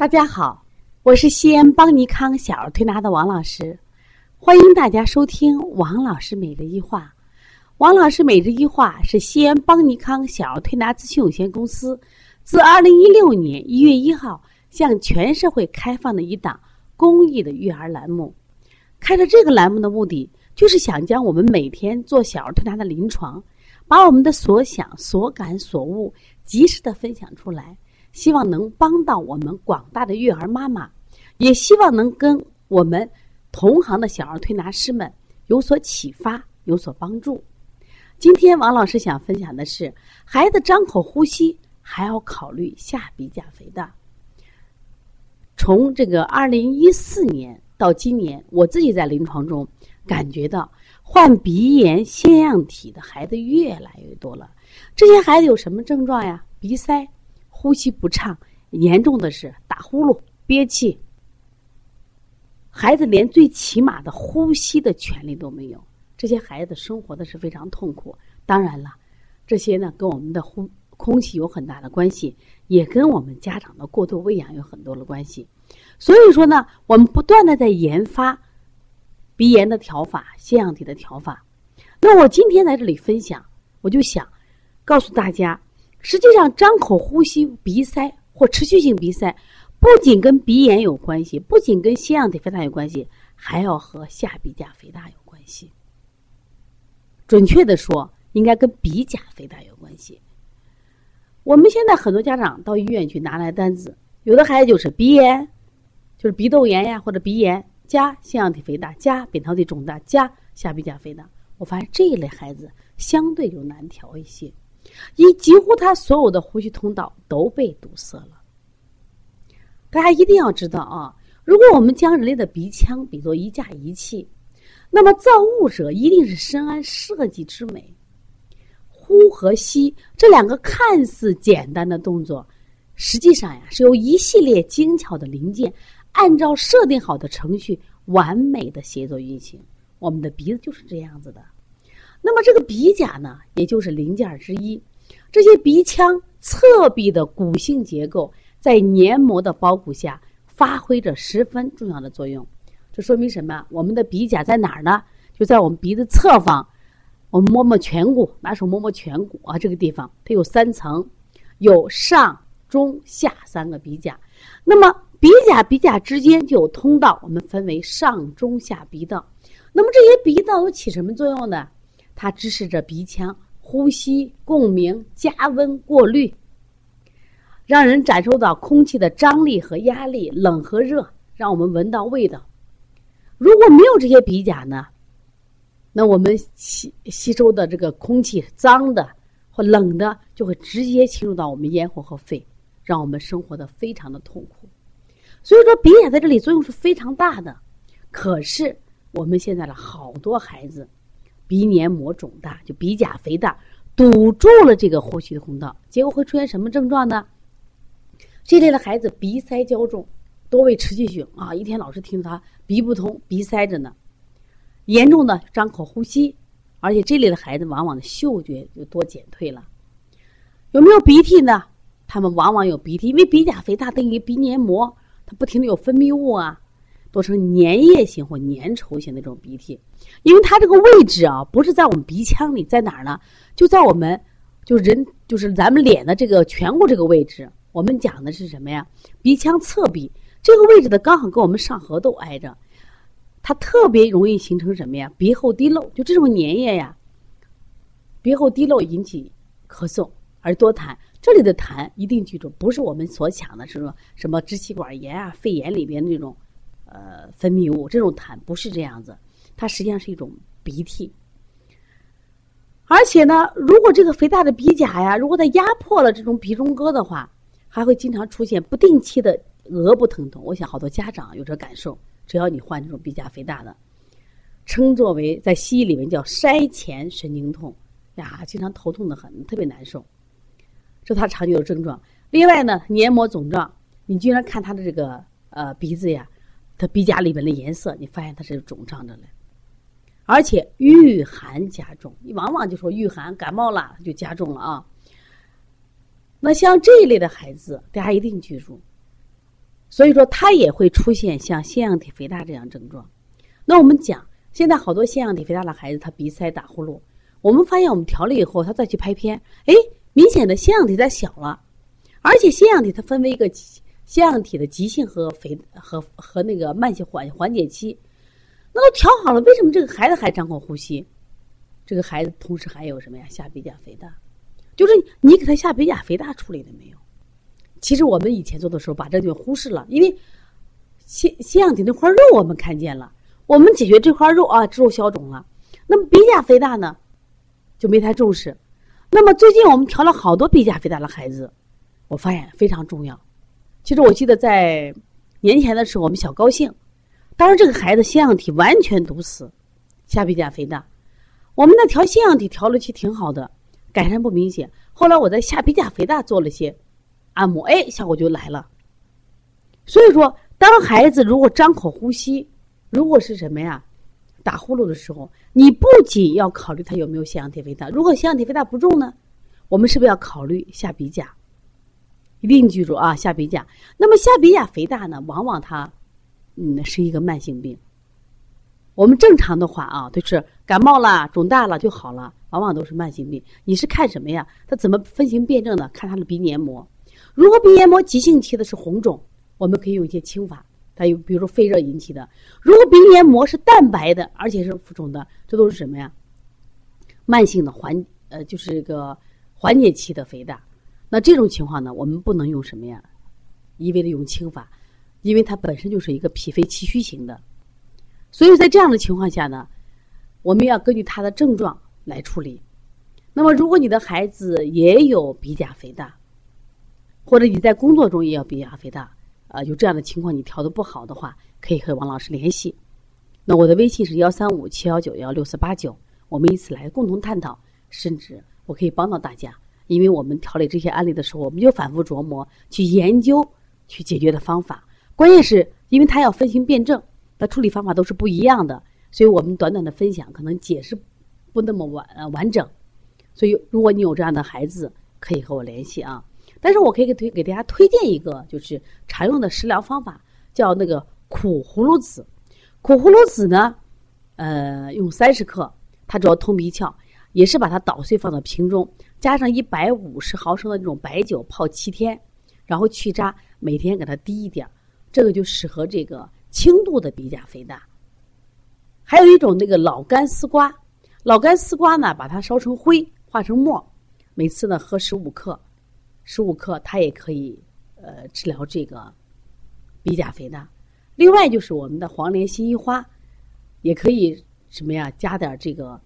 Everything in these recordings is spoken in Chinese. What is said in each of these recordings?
大家好，我是西安邦尼康小儿推拿的王老师，欢迎大家收听王老师每日一话。王老师每日一话是西安邦尼康小儿推拿咨询有限公司自二零一六年一月一号向全社会开放的一档公益的育儿栏目。开设这个栏目的目的，就是想将我们每天做小儿推拿的临床，把我们的所想、所感、所悟及时的分享出来。希望能帮到我们广大的育儿妈妈，也希望能跟我们同行的小儿推拿师们有所启发、有所帮助。今天王老师想分享的是，孩子张口呼吸还要考虑下鼻甲肥大。从这个二零一四年到今年，我自己在临床中感觉到患鼻炎腺样体的孩子越来越多了。这些孩子有什么症状呀？鼻塞。呼吸不畅，严重的是打呼噜、憋气。孩子连最起码的呼吸的权利都没有，这些孩子生活的是非常痛苦。当然了，这些呢跟我们的呼空气有很大的关系，也跟我们家长的过度喂养有很多的关系。所以说呢，我们不断的在研发鼻炎的调法、腺样体的调法。那我今天在这里分享，我就想告诉大家。实际上，张口呼吸、鼻塞或持续性鼻塞，不仅跟鼻炎有关系，不仅跟腺样体肥大有关系，还要和下鼻甲肥大有关系。准确的说，应该跟鼻甲肥大有关系。我们现在很多家长到医院去拿来单子，有的孩子就是鼻炎，就是鼻窦炎呀，或者鼻炎加腺样体肥大加扁桃体肿大加下鼻甲肥大。我发现这一类孩子相对就难调一些。一几乎他所有的呼吸通道都被堵塞了。大家一定要知道啊，如果我们将人类的鼻腔比作一架仪器，那么造物者一定是深谙设计之美。呼和吸这两个看似简单的动作，实际上呀是由一系列精巧的零件按照设定好的程序完美的协作运行。我们的鼻子就是这样子的。那么这个鼻甲呢，也就是零件之一。这些鼻腔侧壁的骨性结构在黏膜的包裹下，发挥着十分重要的作用。这说明什么？我们的鼻甲在哪儿呢？就在我们鼻子侧方。我们摸摸颧骨，拿手摸摸颧骨啊，这个地方它有三层，有上、中、下三个鼻甲。那么鼻甲鼻甲之间就有通道，我们分为上、中、下鼻道。那么这些鼻道又起什么作用呢？它支持着鼻腔呼吸、共鸣、加温、过滤，让人感受到空气的张力和压力、冷和热，让我们闻到味道。如果没有这些鼻甲呢，那我们吸吸收的这个空气脏的或冷的，就会直接侵入到我们咽喉和肺，让我们生活的非常的痛苦。所以说，鼻甲在这里作用是非常大的。可是我们现在的好多孩子。鼻黏膜肿大，就鼻甲肥大，堵住了这个呼吸的通道，结果会出现什么症状呢？这类的孩子鼻塞较重，多为持续性啊，一天老是听他鼻不通、鼻塞着呢。严重的张口呼吸，而且这类的孩子往往的嗅觉就多减退了。有没有鼻涕呢？他们往往有鼻涕，因为鼻甲肥大等于鼻黏膜，它不停的有分泌物啊。多成粘液型或粘稠型的这种鼻涕，因为它这个位置啊，不是在我们鼻腔里，在哪儿呢？就在我们，就人，就是咱们脸的这个颧骨这个位置。我们讲的是什么呀？鼻腔侧壁这个位置的，刚好跟我们上颌窦挨着，它特别容易形成什么呀？鼻后滴漏，就这种粘液呀，鼻后滴漏引起咳嗽而多痰。这里的痰一定记住，不是我们所想的是说什么支气管炎啊、肺炎里边那种。呃，分泌物这种痰不是这样子，它实际上是一种鼻涕。而且呢，如果这个肥大的鼻甲呀，如果它压迫了这种鼻中隔的话，还会经常出现不定期的额部疼痛。我想好多家长有这感受，只要你患这种鼻甲肥大的，称作为在西医里面叫筛前神经痛呀，经常头痛的很，特别难受，这是它常有的症状。另外呢，黏膜肿胀，你居然看他的这个呃鼻子呀。它鼻甲里边的颜色，你发现它是肿胀着嘞，而且遇寒加重。你往往就说遇寒感冒了就加重了啊。那像这一类的孩子，大家一定记住，所以说他也会出现像腺样体肥大这样症状。那我们讲，现在好多腺样体肥大的孩子，他鼻塞打呼噜，我们发现我们调了以后，他再去拍片，哎，明显的腺样体在小了，而且腺样体它分为一个腺样体的急性和肥和和那个慢性缓缓解期。那都调好了，为什么这个孩子还张口呼吸？这个孩子同时还有什么呀？下鼻甲肥大，就是你给他下鼻甲肥大处理了没有？其实我们以前做的时候把这就忽视了，因为腺腺样体那块肉我们看见了。我们解决这块肉啊，肉消肿了。那么鼻甲肥大呢，就没太重视。那么最近我们调了好多鼻甲肥大的孩子，我发现非常重要。其实我记得在年前的时候，我们小高兴，当时这个孩子腺样体完全堵死，下鼻甲肥大。我们那调腺样体调了去挺好的，改善不明显。后来我在下鼻甲肥大做了些按摩，哎，效果就来了。所以说，当孩子如果张口呼吸，如果是什么呀，打呼噜的时候，你不仅要考虑他有没有腺样体肥大，如果腺样体肥大不重呢，我们是不是要考虑下鼻甲？一定记住啊，下鼻甲。那么下鼻甲肥大呢，往往它，嗯，是一个慢性病。我们正常的话啊，就是感冒了、肿大了就好了，往往都是慢性病。你是看什么呀？它怎么分型辨证的？看它的鼻黏膜。如果鼻黏膜急性期的是红肿，我们可以用一些清法。它有，比如说肺热引起的，如果鼻黏膜是淡白的，而且是浮肿的，这都是什么呀？慢性的缓呃，就是这个缓解期的肥大。那这种情况呢，我们不能用什么呀？一味的用清法，因为它本身就是一个脾肺气虚型的。所以在这样的情况下呢，我们要根据他的症状来处理。那么，如果你的孩子也有鼻甲肥大，或者你在工作中也有鼻甲肥大。啊，有这样的情况，你调的不好的话，可以和王老师联系。那我的微信是幺三五七幺九幺六四八九，我们一起来共同探讨，甚至我可以帮到大家。因为我们调理这些案例的时候，我们就反复琢磨，去研究，去解决的方法。关键是因为他要分型辩证，那处理方法都是不一样的，所以我们短短的分享可能解释不那么完呃完整。所以，如果你有这样的孩子，可以和我联系啊。但是我可以给推给大家推荐一个，就是常用的食疗方法，叫那个苦葫芦籽。苦葫芦籽呢，呃，用三十克，它主要通鼻窍，也是把它捣碎放到瓶中，加上一百五十毫升的那种白酒泡七天，然后去渣，每天给它滴一点这个就适合这个轻度的鼻甲肥大。还有一种那个老干丝瓜，老干丝瓜呢，把它烧成灰，化成沫，每次呢喝十五克。十五克，它也可以呃治疗这个鼻甲肥大。另外就是我们的黄连、辛夷花，也可以什么呀？加点这个，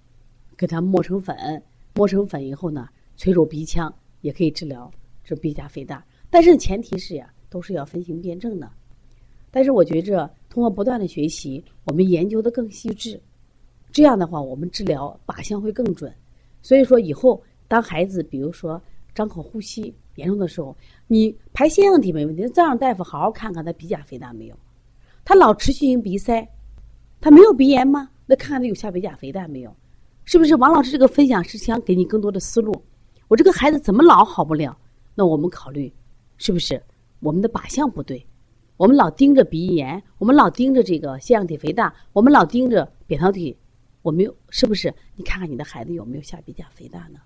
给它磨成粉，磨成粉以后呢，吹入鼻腔，也可以治疗这鼻甲肥大。但是前提是呀，都是要分型辩证的。但是我觉着通过不断的学习，我们研究的更细致，这样的话我们治疗靶向会更准。所以说以后当孩子比如说张口呼吸。严重的时候，你排腺样体没问题，再让大夫好好看看他鼻甲肥大没有。他老持续性鼻塞，他没有鼻炎吗？那看看他有下鼻甲肥大没有？是不是？王老师这个分享是想给你更多的思路。我这个孩子怎么老好不了？那我们考虑，是不是我们的靶向不对？我们老盯着鼻炎，我们老盯着这个腺样体肥大，我们老盯着扁桃体，我们有是不是？你看看你的孩子有没有下鼻甲肥大呢？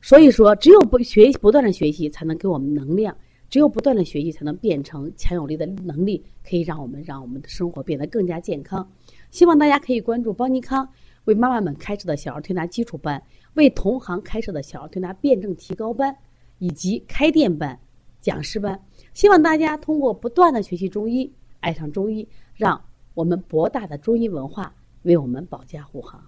所以说，只有不学习不断的学习，才能给我们能量；只有不断的学习，才能变成强有力的能力，可以让我们让我们的生活变得更加健康。希望大家可以关注邦尼康为妈妈们开设的小儿推拿基础班，为同行开设的小儿推拿辩证提高班，以及开店班、讲师班。希望大家通过不断的学习中医，爱上中医，让我们博大的中医文化为我们保驾护航。